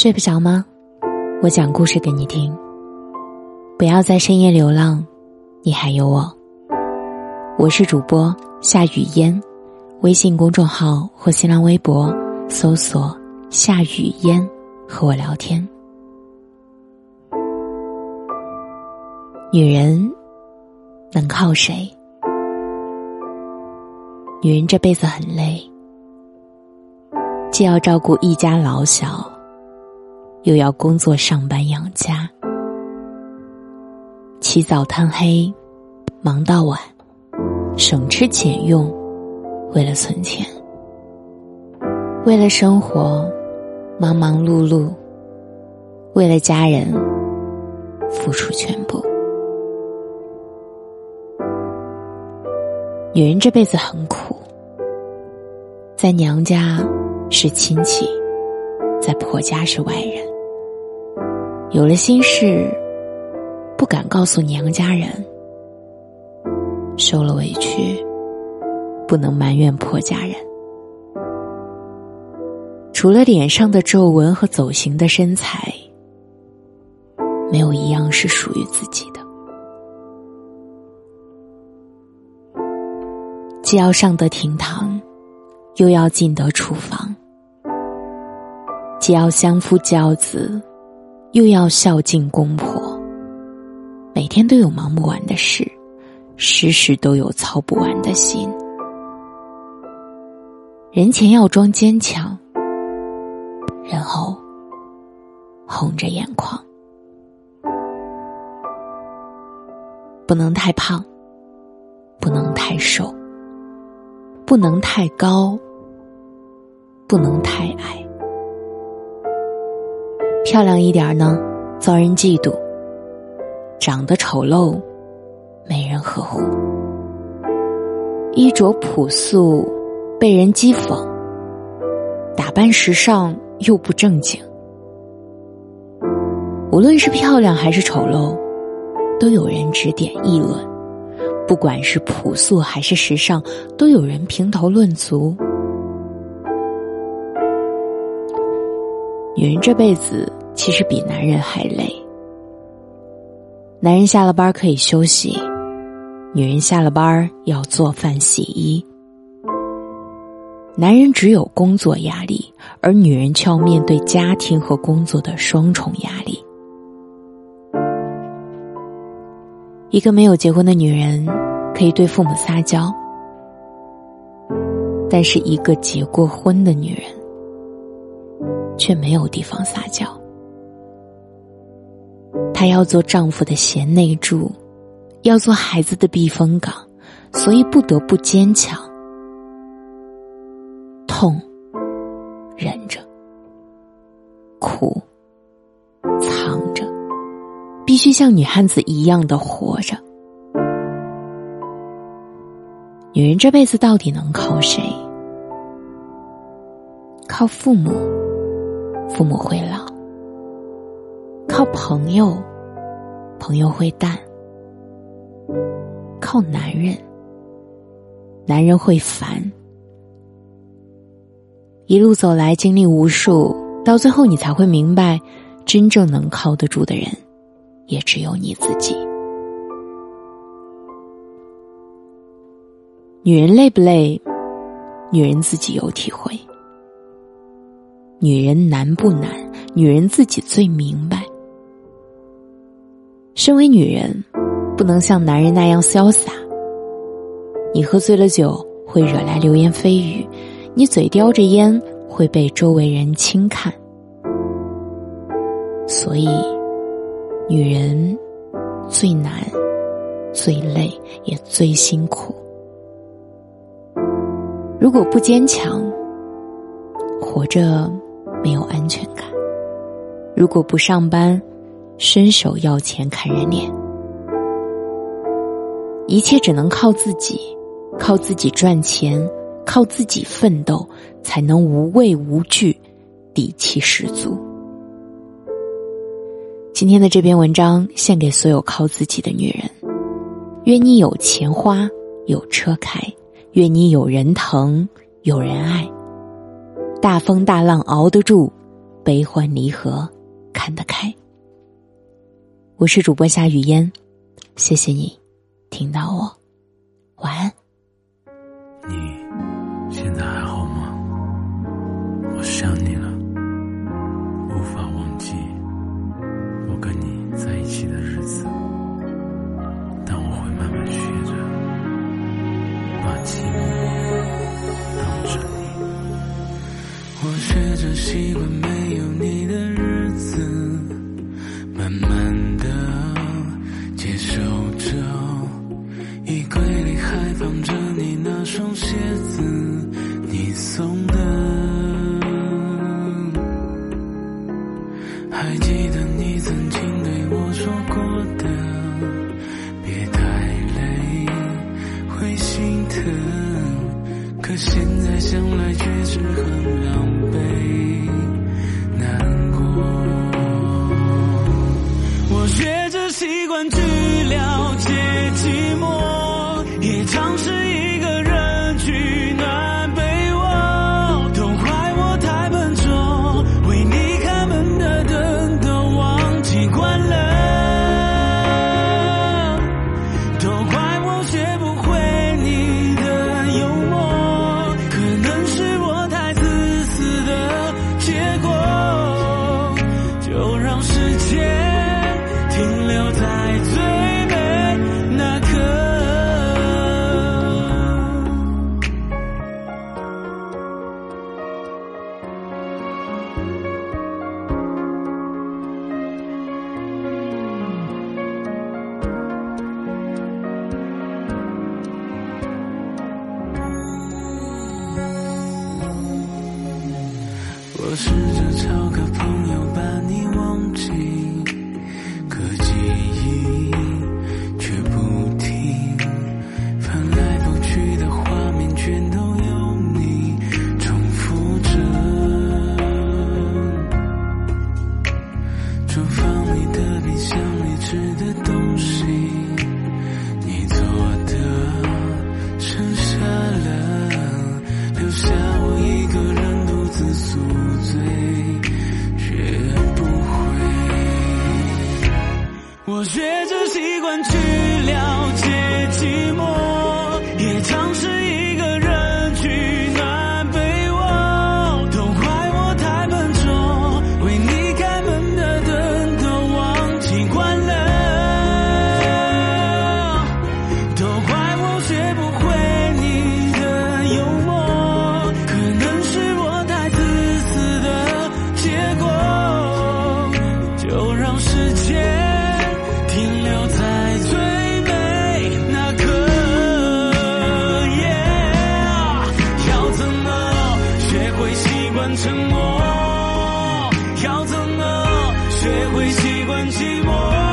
睡不着吗？我讲故事给你听。不要在深夜流浪，你还有我。我是主播夏雨嫣，微信公众号或新浪微博搜索“夏雨嫣”和我聊天。女人能靠谁？女人这辈子很累，既要照顾一家老小。又要工作上班养家，起早贪黑，忙到晚，省吃俭用，为了存钱，为了生活，忙忙碌碌，为了家人，付出全部。女人这辈子很苦，在娘家是亲戚，在婆家是外人。有了心事，不敢告诉娘家人；受了委屈，不能埋怨婆家人。除了脸上的皱纹和走形的身材，没有一样是属于自己的。既要上得厅堂，又要进得厨房；既要相夫教子。又要孝敬公婆，每天都有忙不完的事，时时都有操不完的心。人前要装坚强，人后红着眼眶。不能太胖，不能太瘦，不能太高，不能太矮。漂亮一点呢，遭人嫉妒；长得丑陋，没人呵护；衣着朴素，被人讥讽；打扮时尚又不正经。无论是漂亮还是丑陋，都有人指点议论；不管是朴素还是时尚，都有人评头论足。女人这辈子。其实比男人还累。男人下了班可以休息，女人下了班要做饭洗衣。男人只有工作压力，而女人却要面对家庭和工作的双重压力。一个没有结婚的女人可以对父母撒娇，但是一个结过婚的女人却没有地方撒娇。她要做丈夫的贤内助，要做孩子的避风港，所以不得不坚强，痛忍着，苦藏着，必须像女汉子一样的活着。女人这辈子到底能靠谁？靠父母，父母会老；靠朋友。朋友会淡，靠男人，男人会烦。一路走来，经历无数，到最后你才会明白，真正能靠得住的人，也只有你自己。女人累不累？女人自己有体会。女人难不难？女人自己最明白。身为女人，不能像男人那样潇洒。你喝醉了酒会惹来流言蜚语，你嘴叼着烟会被周围人轻看。所以，女人最难、最累也最辛苦。如果不坚强，活着没有安全感；如果不上班，伸手要钱看人脸。一切只能靠自己靠自己赚钱靠自己奋斗才能无畏无惧底气十足。今天的这篇文章献给所有靠自己的女人。愿你有钱花有车开愿你有人疼有人爱。大风大浪熬得住悲欢离合看得开。我是主播夏雨嫣谢谢你听到我。晚安。你现在还好吗？我想你将来却只和 Cause 沉默要怎么学会习惯寂寞？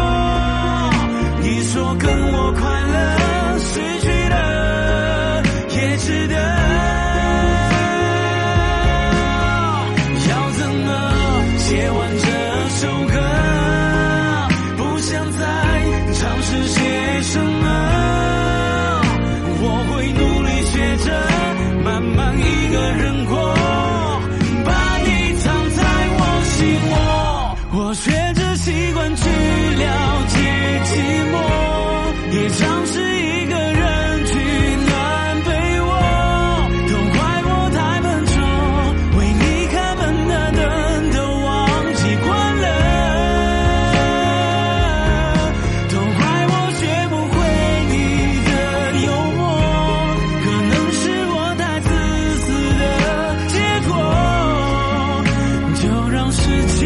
世界。